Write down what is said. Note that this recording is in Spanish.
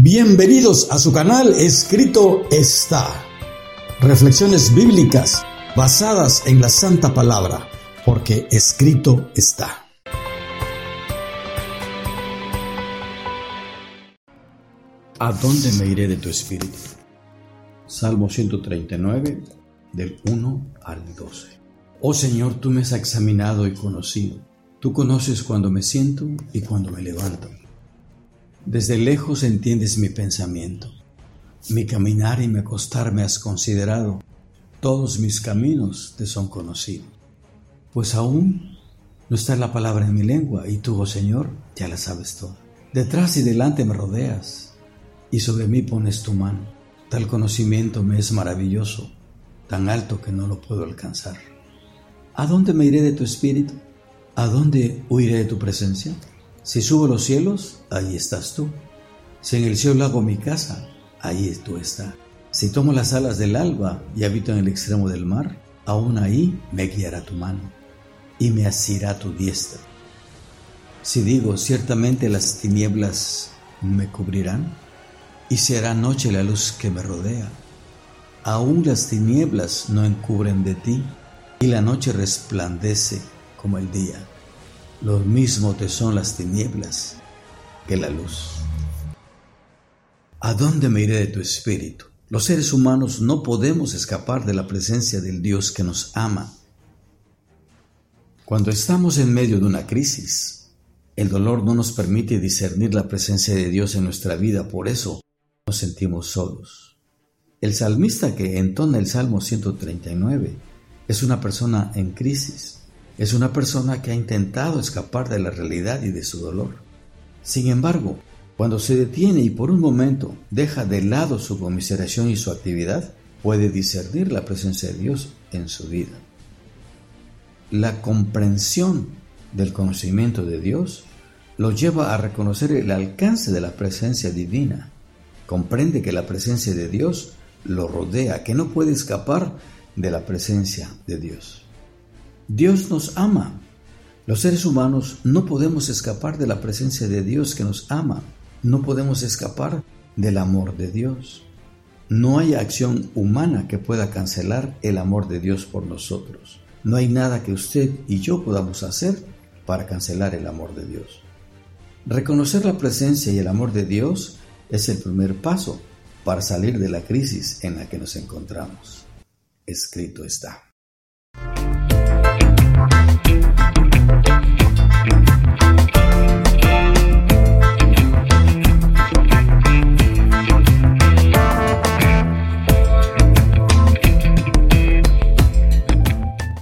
Bienvenidos a su canal Escrito está. Reflexiones bíblicas basadas en la Santa Palabra, porque escrito está. ¿A dónde me iré de tu espíritu? Salmo 139, del 1 al 12. Oh Señor, tú me has examinado y conocido. Tú conoces cuando me siento y cuando me levanto. Desde lejos entiendes mi pensamiento. Mi caminar y mi acostar me has considerado. Todos mis caminos te son conocidos. Pues aún no está la palabra en mi lengua y tú, oh Señor, ya la sabes todo. Detrás y delante me rodeas y sobre mí pones tu mano. Tal conocimiento me es maravilloso, tan alto que no lo puedo alcanzar. ¿A dónde me iré de tu espíritu? ¿A dónde huiré de tu presencia? Si subo los cielos, ahí estás tú. Si en el cielo hago mi casa, ahí tú estás. Si tomo las alas del alba y habito en el extremo del mar, aún ahí me guiará tu mano y me asirá tu diestra. Si digo, ciertamente las tinieblas me cubrirán y se hará noche la luz que me rodea. Aún las tinieblas no encubren de ti y la noche resplandece como el día. Lo mismo te son las tinieblas que la luz. ¿A dónde me iré de tu espíritu? Los seres humanos no podemos escapar de la presencia del Dios que nos ama. Cuando estamos en medio de una crisis, el dolor no nos permite discernir la presencia de Dios en nuestra vida, por eso nos sentimos solos. El salmista que entona el Salmo 139 es una persona en crisis es una persona que ha intentado escapar de la realidad y de su dolor. Sin embargo, cuando se detiene y por un momento deja de lado su conmiseración y su actividad, puede discernir la presencia de Dios en su vida. La comprensión del conocimiento de Dios lo lleva a reconocer el alcance de la presencia divina. Comprende que la presencia de Dios lo rodea, que no puede escapar de la presencia de Dios. Dios nos ama. Los seres humanos no podemos escapar de la presencia de Dios que nos ama. No podemos escapar del amor de Dios. No hay acción humana que pueda cancelar el amor de Dios por nosotros. No hay nada que usted y yo podamos hacer para cancelar el amor de Dios. Reconocer la presencia y el amor de Dios es el primer paso para salir de la crisis en la que nos encontramos. Escrito está. Thank you.